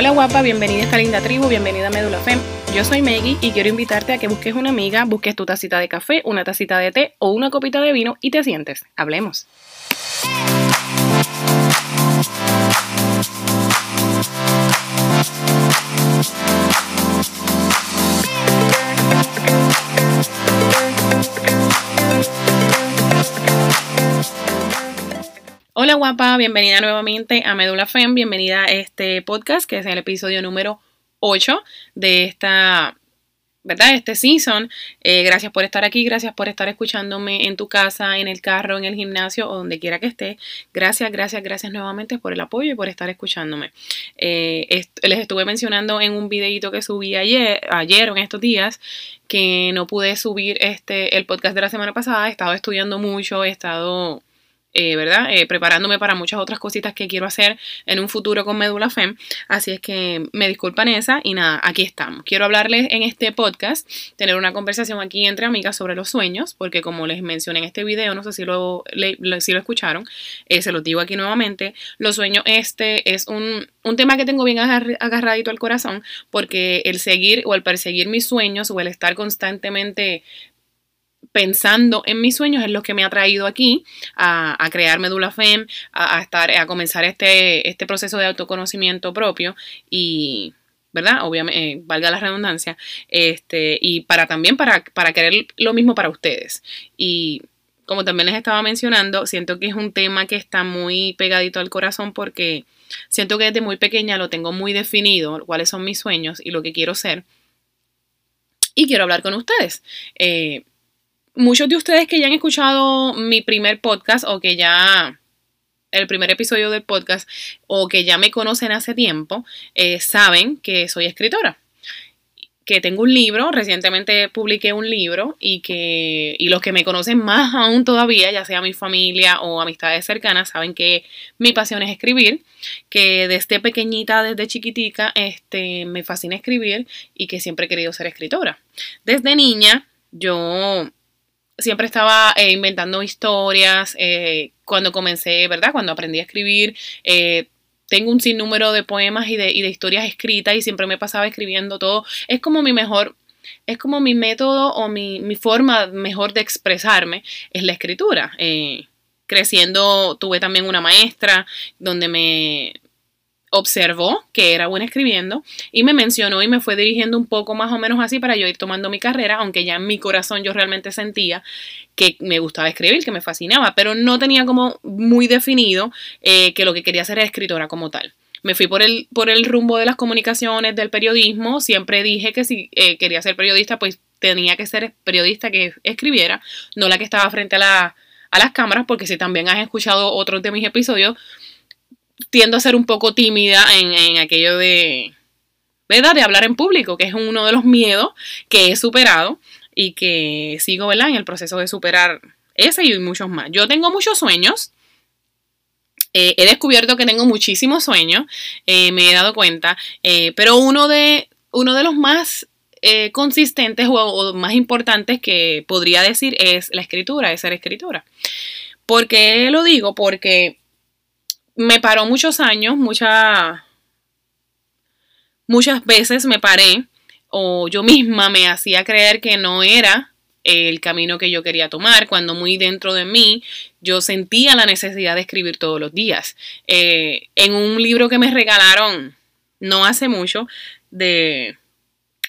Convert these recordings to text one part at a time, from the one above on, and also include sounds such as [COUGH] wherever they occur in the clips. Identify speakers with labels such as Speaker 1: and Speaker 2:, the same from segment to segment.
Speaker 1: Hola guapa, bienvenida a esta linda tribu, bienvenida a Medula Fem. Yo soy Maggie y quiero invitarte a que busques una amiga, busques tu tacita de café, una tacita de té o una copita de vino y te sientes. Hablemos. Hola guapa, bienvenida nuevamente a Medula Fem, bienvenida a este podcast que es el episodio número 8 de esta, ¿verdad? Este season. Eh, gracias por estar aquí, gracias por estar escuchándome en tu casa, en el carro, en el gimnasio o donde quiera que esté. Gracias, gracias, gracias nuevamente por el apoyo y por estar escuchándome. Eh, les estuve mencionando en un videito que subí ayer, ayer o en estos días que no pude subir este el podcast de la semana pasada. He estado estudiando mucho, he estado eh, ¿verdad? Eh, preparándome para muchas otras cositas que quiero hacer en un futuro con Medula Fem. Así es que me disculpan esa y nada, aquí estamos. Quiero hablarles en este podcast, tener una conversación aquí entre amigas sobre los sueños, porque como les mencioné en este video, no sé si lo, si lo escucharon, eh, se los digo aquí nuevamente, los sueños este es un, un tema que tengo bien agarradito al corazón, porque el seguir o el perseguir mis sueños o el estar constantemente pensando en mis sueños es lo que me ha traído aquí a, crear Medula Fem, a, estar, a comenzar este, este proceso de autoconocimiento propio y, ¿verdad? Obviamente, eh, valga la redundancia, este, y para también para, para querer lo mismo para ustedes. Y como también les estaba mencionando, siento que es un tema que está muy pegadito al corazón porque siento que desde muy pequeña lo tengo muy definido, cuáles son mis sueños y lo que quiero ser. Y quiero hablar con ustedes. Eh, muchos de ustedes que ya han escuchado mi primer podcast o que ya el primer episodio del podcast o que ya me conocen hace tiempo, eh, saben que soy escritora. Que tengo un libro, recientemente publiqué un libro y que y los que me conocen más aún todavía, ya sea mi familia o amistades cercanas, saben que mi pasión es escribir, que desde pequeñita, desde chiquitica, este, me fascina escribir y que siempre he querido ser escritora. Desde niña, yo siempre estaba eh, inventando historias. Eh, cuando comencé, ¿verdad? Cuando aprendí a escribir, eh, tengo un sinnúmero de poemas y de, historias escritas y siempre me pasaba escribiendo todo. Es como mi mejor, es como mi método o mi, mi forma mejor de expresarme, es la escritura. creciendo tuve también una maestra donde me, observó que era buena escribiendo y me mencionó y me fue dirigiendo un poco más o menos así para yo ir tomando mi carrera, aunque ya en mi corazón yo realmente sentía que me gustaba escribir, que me fascinaba, pero no tenía como muy definido eh, que lo que quería ser era escritora como tal. Me fui por el, por el rumbo de las comunicaciones, del periodismo, siempre dije que si eh, quería ser periodista, pues tenía que ser periodista que escribiera, no la que estaba frente a, a las cámaras, porque si también has escuchado otros de mis episodios, tiendo a ser un poco tímida en, aquello de, ¿verdad? De hablar en público, que es uno de los miedos que he superado y que sigo, ¿verdad? En el proceso de superar ese y muchos más. Yo tengo muchos sueños. Eh, he descubierto que tengo muchísimos sueños, eh, me he dado cuenta, eh, pero uno de, uno de los más consistentes o, o, más importantes que podría decir es la escritura, es ser escritora. ¿Por qué lo digo? Porque me paró muchos años, muchas muchas veces me paré o yo misma me hacía creer que no era el camino que yo quería tomar, cuando muy dentro de mí yo sentía la necesidad de escribir todos los días. Eh, en un libro que me regalaron no hace mucho de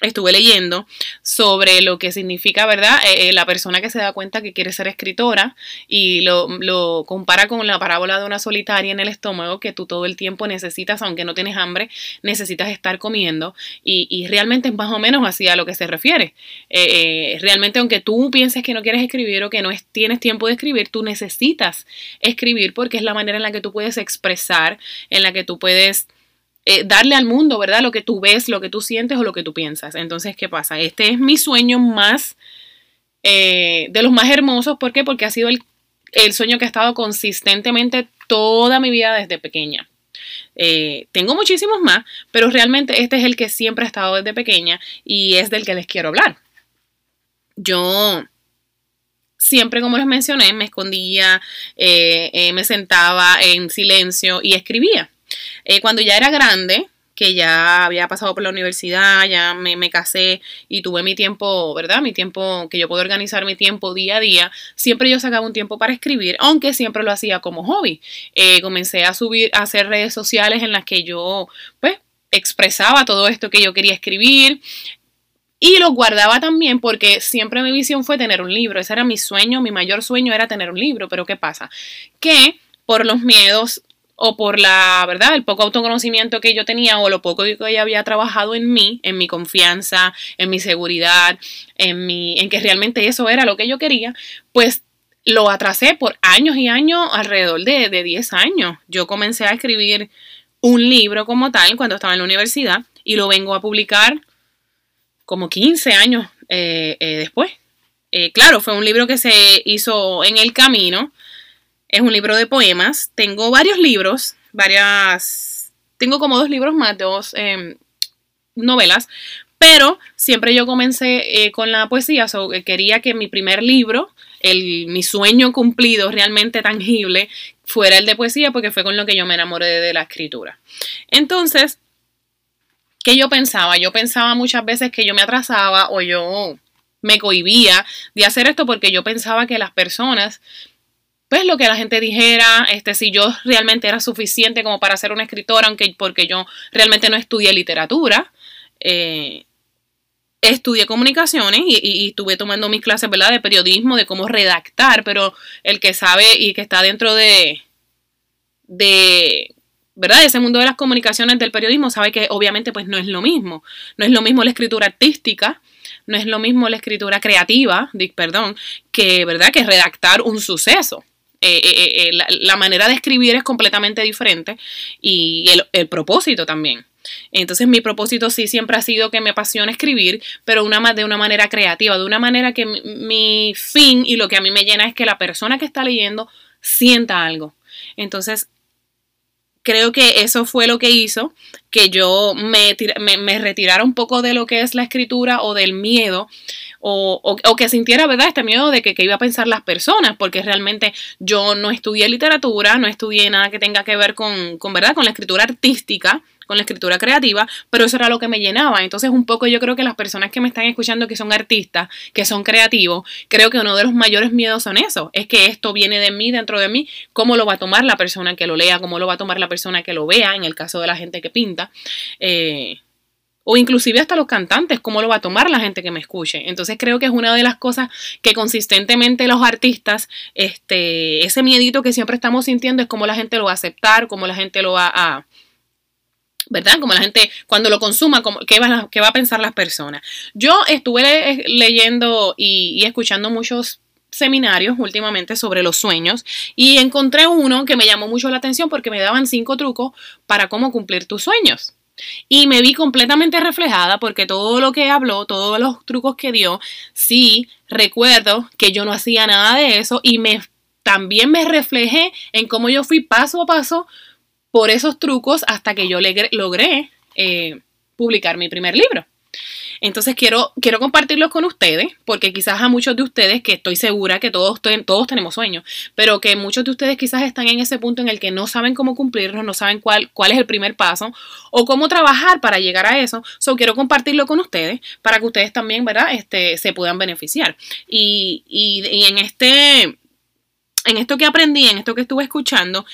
Speaker 1: estuve leyendo sobre lo que significa, ¿verdad? Eh, eh, la persona que se da cuenta que quiere ser escritora y lo, compara con la parábola de una solitaria en el estómago que tú todo el tiempo necesitas, aunque no tienes hambre, necesitas estar comiendo y, realmente es más o menos así a lo que se refiere. Eh, realmente aunque tú pienses que no quieres escribir o que no tienes tiempo de escribir, tú necesitas escribir porque es la manera en la que tú puedes expresar, en la que tú puedes eh, darle al mundo, ¿verdad? Lo que tú ves, lo que tú sientes o lo que tú piensas. Entonces, ¿qué pasa? Este es mi sueño más, eh, de los más hermosos. ¿Por qué? Porque ha sido el, sueño que ha estado consistentemente toda mi vida desde pequeña. Eh, tengo muchísimos más, pero realmente este es el que siempre ha estado desde pequeña y es del que les quiero hablar. Yo siempre, como les mencioné, me escondía, me sentaba en silencio y escribía. Eh, cuando ya era grande, que ya había pasado por la universidad, ya me, me, casé y tuve mi tiempo, ¿verdad? Mi tiempo, que yo puedo organizar mi tiempo día a día, siempre yo sacaba un tiempo para escribir, aunque siempre lo hacía como hobby. Eh, comencé a subir, a hacer redes sociales en las que yo, pues, expresaba todo esto que yo quería escribir. Y lo guardaba también porque siempre mi visión fue tener un libro. Ese era mi sueño, mi mayor sueño era tener un libro. Pero ¿qué pasa? Que por los miedos o por la verdad, el poco autoconocimiento que yo tenía o lo poco que yo había trabajado en mí, en mi confianza, en mi seguridad, en mi en que realmente eso era lo que yo quería, pues lo atrasé por años y años, alrededor de, de 10 años. Yo comencé a escribir un libro como tal cuando estaba en la universidad y lo vengo a publicar como 15 años eh, eh, después. Eh, claro, fue un libro que se hizo en el camino. Es un libro de poemas. Tengo varios libros, varias... Tengo como dos libros más, dos em, novelas, pero siempre yo comencé con la poesía. quería que mi primer libro, el, mi sueño cumplido realmente tangible, fuera el de poesía porque fue con lo que yo me enamoré de la escritura. Entonces, ¿qué yo pensaba? Yo pensaba muchas veces que yo me atrasaba o yo me cohibía de hacer esto porque yo pensaba que las personas, pues lo que la gente dijera, este, si yo realmente era suficiente como para ser una escritora, aunque porque yo realmente no estudié literatura, eh, estudié comunicaciones y, estuve tomando mis clases, ¿verdad? De periodismo, de cómo redactar, pero el que sabe y que está dentro de, de, ¿verdad? Ese mundo de las comunicaciones del periodismo sabe que obviamente pues no es lo mismo. No es lo mismo la escritura artística, no es lo mismo la escritura creativa, perdón, que, ¿verdad? Que redactar un suceso. Eh, eh, eh, la, manera de escribir es completamente diferente y el, propósito también. Entonces mi propósito sí siempre ha sido que me apasiona escribir, pero una, de una manera creativa, de una manera que mi, fin y lo que a mí me llena es que la persona que está leyendo sienta algo. Entonces creo que eso fue lo que hizo que yo me, retirara un poco de lo que es la escritura o del miedo o, que sintiera, ¿verdad?, este miedo de que, iba a pensar las personas, porque realmente yo no estudié literatura, no estudié nada que tenga que ver con, con ¿verdad?, con la escritura artística, con la escritura creativa, pero eso era lo que me llenaba. Entonces, un poco yo creo que las personas que me están escuchando que son artistas, que son creativos, creo que uno de los mayores miedos son eso, es que esto viene de mí, dentro de mí, cómo lo va a tomar la persona que lo lea, cómo lo va a tomar la persona que lo vea, en el caso de la gente que pinta. Eh, o inclusive hasta los cantantes, cómo lo va a tomar la gente que me escuche. Entonces creo que es una de las cosas que consistentemente los artistas, este, ese miedito que siempre estamos sintiendo es cómo la gente lo va a aceptar, cómo la gente lo va a, ¿verdad? Como la gente cuando lo consuma, ¿qué, va, va a pensar las personas? Yo estuve leyendo y, escuchando muchos seminarios últimamente sobre los sueños y encontré uno que me llamó mucho la atención porque me daban cinco trucos para cómo cumplir tus sueños. Y me vi completamente reflejada porque todo lo que habló, todos los trucos que dio, sí recuerdo que yo no hacía nada de eso y me también me reflejé en cómo yo fui paso a paso por esos trucos hasta que yo logré eh, publicar mi primer libro. Entonces quiero, quiero compartirlos con ustedes, porque quizás a muchos de ustedes, que estoy segura que todos, todos tenemos sueños, pero que muchos de ustedes quizás están en ese punto en el que no saben cómo cumplirlos, no saben cuál, cuál es el primer paso o cómo trabajar para llegar a eso. So, quiero compartirlo con ustedes para que ustedes también, ¿verdad? Este, se puedan beneficiar. Y, y, en este, en esto que aprendí, en esto que estuve escuchando,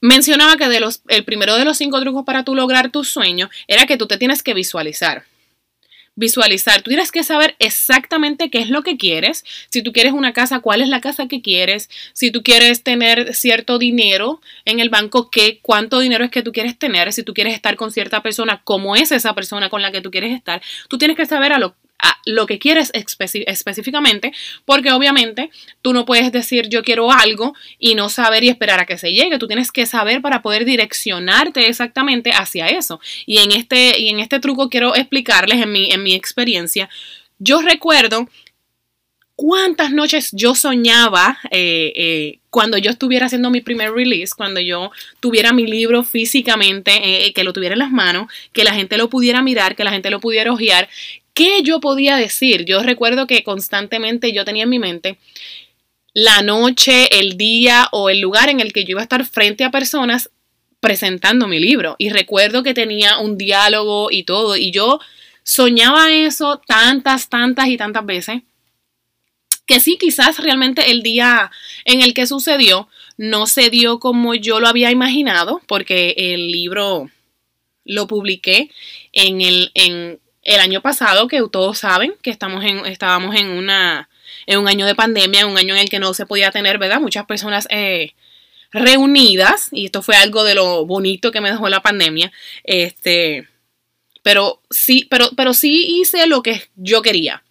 Speaker 1: mencionaba que de los, el primero de los cinco trucos para tú lograr tus sueños era que tú te tienes que visualizar. Visualizar, tú tienes que saber exactamente qué es lo que quieres. Si tú quieres una casa, cuál es la casa que quieres. Si tú quieres tener cierto dinero en el banco, ¿qué, cuánto dinero es que tú quieres tener. Si tú quieres estar con cierta persona, cómo es esa persona con la que tú quieres estar. Tú tienes que saber a lo, lo que quieres específicamente, porque obviamente tú no puedes decir yo quiero algo y no saber y esperar a que se llegue. Tú tienes que saber para poder direccionarte exactamente hacia eso. Y en este, y en este truco quiero explicarles en mi, en mi experiencia. Yo recuerdo cuántas noches yo soñaba eh, eh, cuando yo estuviera haciendo mi primer release, cuando yo tuviera mi libro físicamente, eh, que lo tuviera en las manos, que la gente lo pudiera mirar, que la gente lo pudiera hojear, ¿Qué yo podía decir? Yo recuerdo que constantemente yo tenía en mi mente la noche, el día o el lugar en el que yo iba a estar frente a personas presentando mi libro. Y recuerdo que tenía un diálogo y todo. Y yo soñaba eso tantas, tantas y tantas veces. Que sí, quizás realmente el día en el que sucedió no se dio como yo lo había imaginado, porque el libro lo publiqué en el, en el año pasado, que todos saben que estamos en, estábamos en, una, en un año de pandemia, un año en el que no se podía tener, ¿verdad? Muchas personas eh, reunidas, y esto fue algo de lo bonito que me dejó la pandemia, este, pero sí, pero, pero sí hice lo que yo quería.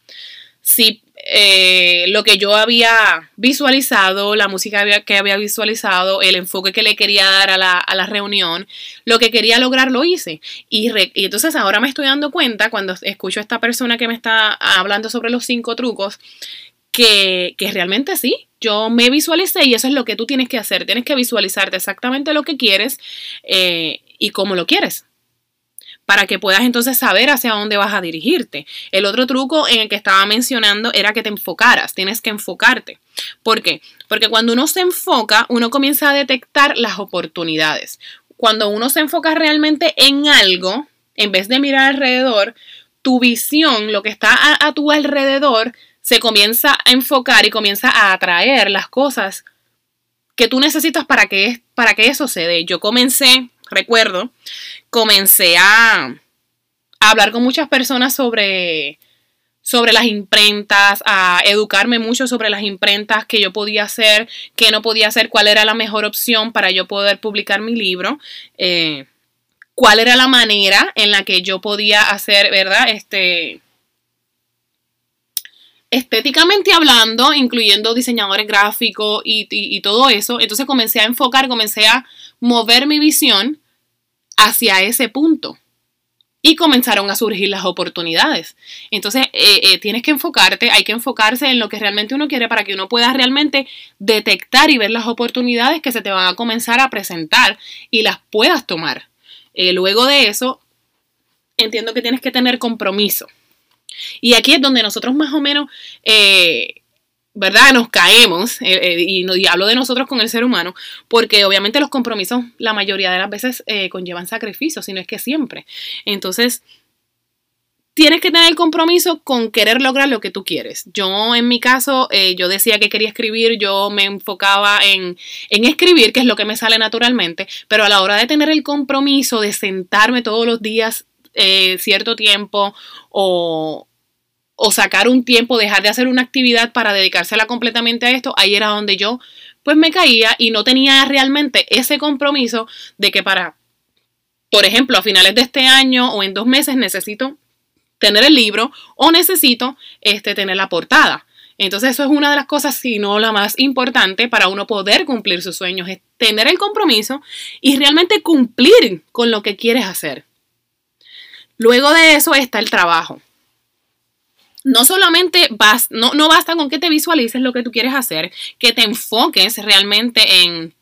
Speaker 1: Sí, eh, lo que yo había visualizado, la música que había visualizado, el enfoque que le quería dar a la, reunión, lo que quería lograr lo hice. Y, entonces ahora me estoy dando cuenta cuando escucho a esta persona que me está hablando sobre los cinco trucos, que, que realmente sí, yo me visualicé y eso es lo que tú tienes que hacer. Tienes que visualizarte exactamente lo que quieres eh, y cómo lo quieres para que puedas entonces saber hacia dónde vas a dirigirte. El otro truco en el que estaba mencionando era que te enfocaras, tienes que enfocarte. ¿Por qué? Porque cuando uno se enfoca, uno comienza a detectar las oportunidades. Cuando uno se enfoca realmente en algo, en vez de mirar alrededor, tu visión, lo que está a, tu alrededor, se comienza a enfocar y comienza a atraer las cosas que tú necesitas para que, para que eso se dé. Yo comencé, recuerdo, comencé a, hablar con muchas personas sobre, sobre las imprentas, a educarme mucho sobre las imprentas que yo podía hacer, que no podía hacer, cuál era la mejor opción para yo poder publicar mi libro. Eh, cuál era la manera en la que yo podía hacer, ¿verdad? Este, estéticamente hablando, incluyendo diseñadores gráficos y, todo eso, entonces comencé a enfocar, comencé a mover mi visión hacia ese punto. Y comenzaron a surgir las oportunidades. Entonces, eh, eh, tienes que enfocarte, hay que enfocarse en lo que realmente uno quiere para que uno pueda realmente detectar y ver las oportunidades que se te van a comenzar a presentar y las puedas tomar. Eh, luego de eso, entiendo que tienes que tener compromiso. Y aquí es donde nosotros más o menos, ¿verdad? Nos caemos, eh, eh, y, hablo de nosotros con el ser humano, porque obviamente los compromisos la mayoría de las veces conllevan sacrificios, si no es que siempre. Entonces, tienes que tener el compromiso con querer lograr lo que tú quieres. Yo, en mi caso, yo decía que quería escribir, yo me enfocaba en, en, escribir, que es lo que me sale naturalmente, pero a la hora de tener el compromiso de sentarme todos los días eh, cierto tiempo o, o sacar un tiempo, dejar de hacer una actividad para dedicársela completamente a esto, ahí era donde yo pues me caía y no tenía realmente ese compromiso de que para, por ejemplo, a finales de este año o en dos meses necesito tener el libro o necesito este, tener la portada. Entonces eso es una de las cosas, si no la más importante para uno poder cumplir sus sueños, es tener el compromiso y realmente cumplir con lo que quieres hacer. Luego de eso está el trabajo. No solamente vas, no, no basta con que te visualices lo que tú quieres hacer, que te enfoques realmente en,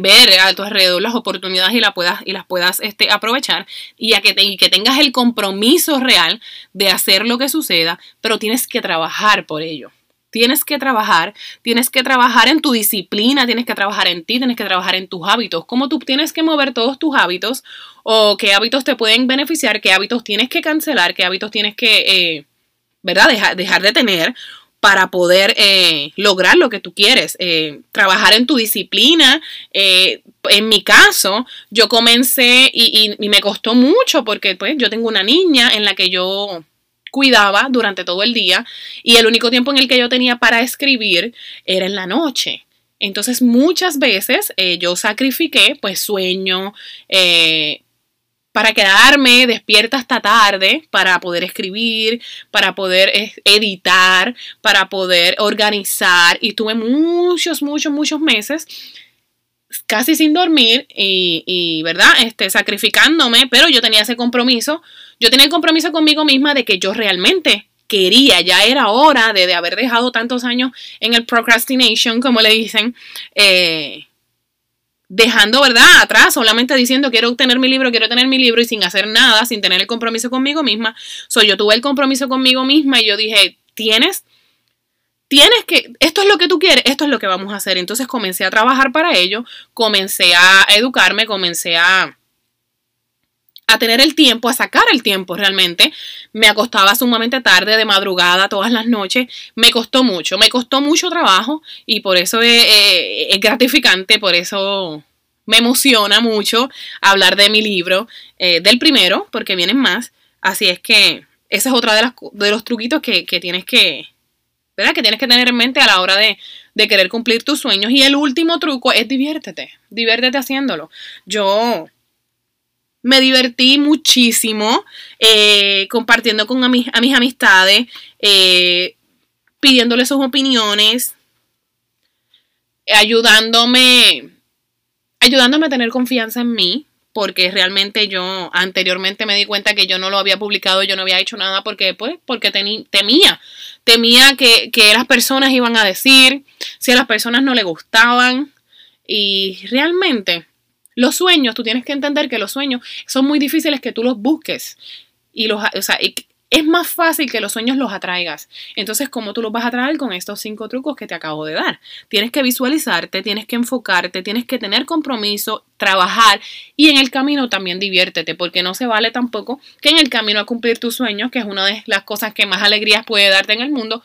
Speaker 1: ver a tu alrededor las oportunidades y, la puedas, y las puedas este, aprovechar y a que, te, que tengas el compromiso real de hacer lo que suceda, pero tienes que trabajar por ello. Tienes que trabajar, tienes que trabajar en tu disciplina, tienes que trabajar en ti, tienes que trabajar en tus hábitos, cómo tú tienes que mover todos tus hábitos o qué hábitos te pueden beneficiar, qué hábitos tienes que cancelar, qué hábitos tienes que, eh, ¿verdad? Dejar, de tener para poder eh, lograr lo que tú quieres. Eh, trabajar en tu disciplina. en mi caso, yo comencé y, y, me costó mucho porque pues yo tengo una niña en la que yo cuidaba durante todo el día y el único tiempo en el que yo tenía para escribir era en la noche. Entonces muchas veces eh, yo sacrifiqué pues sueño eh, para quedarme despierta hasta tarde, para poder escribir, para poder editar, para poder organizar y tuve muchos, muchos, muchos meses casi sin dormir y, ¿verdad? Este, sacrificándome, pero yo tenía ese compromiso, yo tenía el compromiso conmigo misma de que yo realmente quería, ya era hora de, haber dejado tantos años en el procrastination, como le dicen, eh, dejando, ¿verdad?, atrás, solamente diciendo quiero tener mi libro, quiero tener mi libro y sin hacer nada, sin tener el compromiso conmigo misma. So, yo tuve el compromiso conmigo misma y yo dije, tienes tienes que, esto es lo que tú quieres, esto es lo que vamos a hacer. Entonces comencé a trabajar para ello, comencé a educarme, comencé a, a tener el tiempo, a sacar el tiempo realmente. Me acostaba sumamente tarde, de madrugada, todas las noches. Me costó mucho, me costó mucho trabajo y por eso es, gratificante, por eso me emociona mucho hablar de mi libro, eh, del primero, porque vienen más. Así es que esa es otra de, las, de los truquitos que, tienes que, ¿verdad? Que tienes que tener en mente a la hora de, de querer cumplir tus sueños. Y el último truco es diviértete, diviértete haciéndolo. Yo me divertí muchísimo eh, compartiendo con a mis, amistades, eh, pidiéndole sus opiniones, ayudándome, ayudándome a tener confianza en mí, porque realmente yo anteriormente me di cuenta que yo no lo había publicado, yo no había hecho nada porque, pues, porque temía, temía que, que las personas iban a decir, si a las personas no le gustaban, y realmente los sueños, tú tienes que entender que los sueños son muy difíciles que tú los busques. Y los, o sea, es más fácil que los sueños los atraigas. Entonces, ¿cómo tú los vas a traer con estos cinco trucos que te acabo de dar? Tienes que visualizarte, tienes que enfocarte, tienes que tener compromiso, trabajar y en el camino también diviértete, porque no se vale tampoco que en el camino a cumplir tus sueños, que es una de las cosas que más alegrías puede darte en el mundo,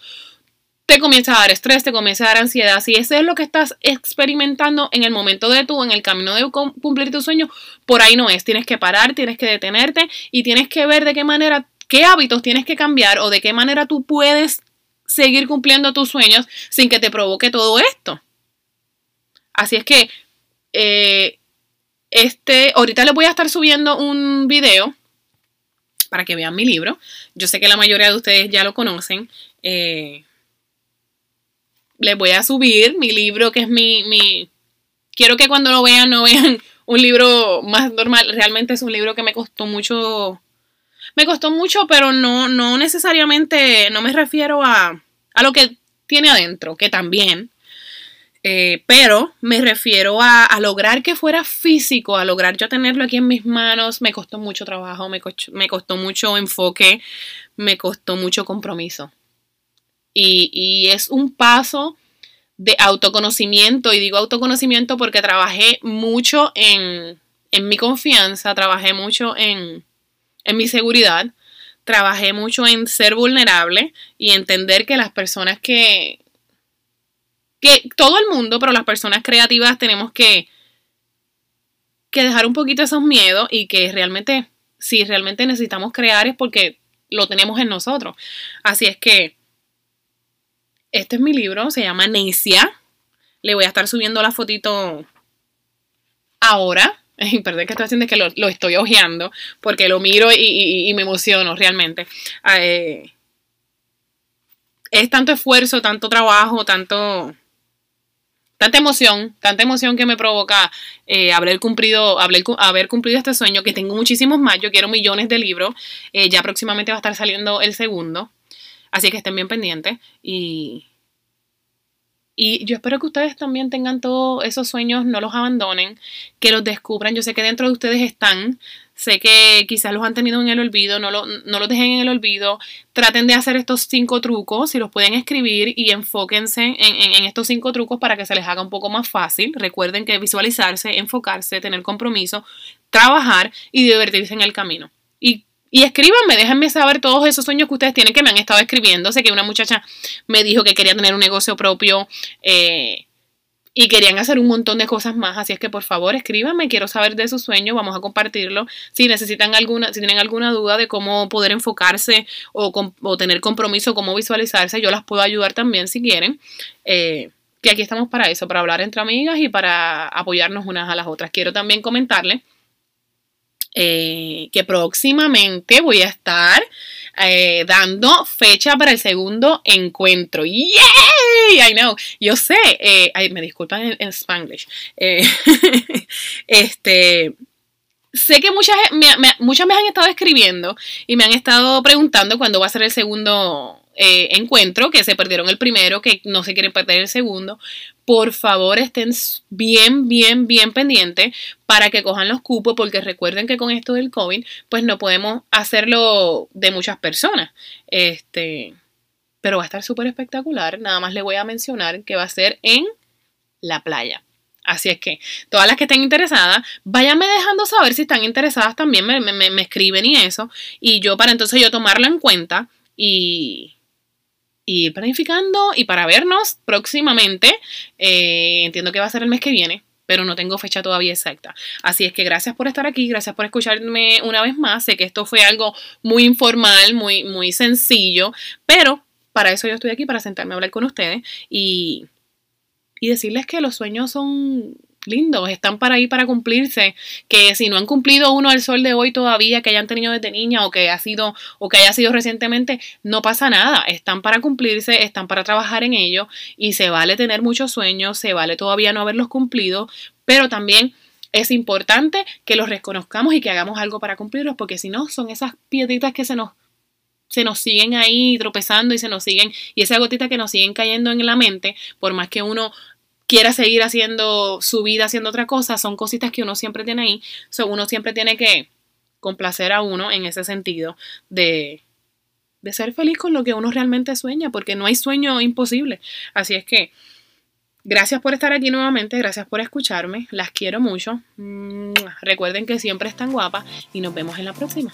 Speaker 1: te comienza a dar estrés, te comienza a dar ansiedad. Si eso es lo que estás experimentando en el momento de tú, en el camino de cumplir tu sueño, por ahí no es. Tienes que parar, tienes que detenerte y tienes que ver de qué manera, qué hábitos tienes que cambiar o de qué manera tú puedes seguir cumpliendo tus sueños sin que te provoque todo esto. Así es que, eh, este, ahorita les voy a estar subiendo un video para que vean mi libro. Yo sé que la mayoría de ustedes ya lo conocen. Eh, les voy a subir mi libro, que es mi, mi... Quiero que cuando lo vean no vean [LAUGHS] un libro más normal. Realmente es un libro que me costó mucho... Me costó mucho, pero no, no necesariamente, no me refiero a, a lo que tiene adentro, que también. Eh, pero me refiero a, a, lograr que fuera físico, a lograr yo tenerlo aquí en mis manos. Me costó mucho trabajo, me me costó mucho enfoque, me costó mucho compromiso. Y, es un paso de autoconocimiento, y digo autoconocimiento porque trabajé mucho en, mi confianza, trabajé mucho en, en mi seguridad, trabajé mucho en ser vulnerable y entender que las personas que, que todo el mundo, pero las personas creativas tenemos que, que dejar un poquito esos miedos y que realmente, si realmente necesitamos crear es porque lo tenemos en nosotros. Así es que este es mi libro, se llama Necia. Le voy a estar subiendo la fotito ahora. [LAUGHS] Perdón que estoy haciendo que lo, estoy hojeando porque lo miro y, me emociono realmente. Eh, es tanto esfuerzo, tanto trabajo, tanto tanta emoción, tanta emoción que me provoca eh, haber, cumplido, haber, haber, cumplido este sueño, que tengo muchísimos más, yo quiero millones de libros, eh, ya próximamente va a estar saliendo el segundo. Así que estén bien pendientes y, y yo espero que ustedes también tengan todos esos sueños, no los abandonen, que los descubran. Yo sé que dentro de ustedes están, sé que quizás los han tenido en el olvido, no, lo, no los dejen en el olvido. Traten de hacer estos cinco trucos, si los pueden escribir y enfóquense en, en estos cinco trucos para que se les haga un poco más fácil. Recuerden que visualizarse, enfocarse, tener compromiso, trabajar y divertirse en el camino. Y y escríbanme, déjenme saber todos esos sueños que ustedes tienen que me han estado escribiendo. Sé que una muchacha me dijo que quería tener un negocio propio eh, y querían hacer un montón de cosas más. Así es que por favor escríbanme, quiero saber de sus sueños, vamos a compartirlo. Si necesitan alguna, si tienen alguna duda de cómo poder enfocarse o, tener compromiso, cómo visualizarse, yo las puedo ayudar también si quieren. Eh, que aquí estamos para eso, para hablar entre amigas y para apoyarnos unas a las otras. Quiero también comentarles eh, que próximamente voy a estar eh, dando fecha para el segundo encuentro. ¡Yay! I know. Yo sé, eh, me disculpan en, en Spanglish. [LAUGHS] este, sé que muchas me, muchas me han estado escribiendo y me han estado preguntando cuándo va a ser el segundo encuentro, que se perdieron el primero, que no se quieren perder el segundo, por favor estén bien, bien, bien pendientes para que cojan los cupos, porque recuerden que con esto del COVID, pues no podemos hacerlo de muchas personas. Este, pero va a estar súper espectacular. Nada más le voy a mencionar que va a ser en la playa. Así es que todas las que estén interesadas, váyanme dejando saber si están interesadas también, me, me, escriben y eso. Y yo para entonces yo tomarlo en cuenta y, ir planificando y para vernos próximamente. Eh, entiendo que va a ser el mes que viene, pero no tengo fecha todavía exacta. Así es que gracias por estar aquí, gracias por escucharme una vez más. Sé que esto fue algo muy informal, muy, muy sencillo, pero para eso yo estoy aquí, para sentarme a hablar con ustedes y y decirles que los sueños son lindos, están para ahí para cumplirse, que si no han cumplido uno al sol de hoy todavía, que hayan tenido desde niña o que ha sido o que haya sido recientemente, no pasa nada, están para cumplirse, están para trabajar en ello y se vale tener muchos sueños, se vale todavía no haberlos cumplido, pero también es importante que los reconozcamos y que hagamos algo para cumplirlos, porque si no, son esas piedritas que se nos se nos siguen ahí tropezando y se nos siguen, y esa gotita que nos siguen cayendo en la mente, por más que uno quiera seguir haciendo su vida, haciendo otra cosa, son cositas que uno siempre tiene ahí. So, uno siempre tiene que complacer a uno en ese sentido de, de ser feliz con lo que uno realmente sueña, porque no hay sueño imposible. Así es que, gracias por estar aquí nuevamente, gracias por escucharme, las quiero mucho. Recuerden que siempre están guapas y nos vemos en la próxima.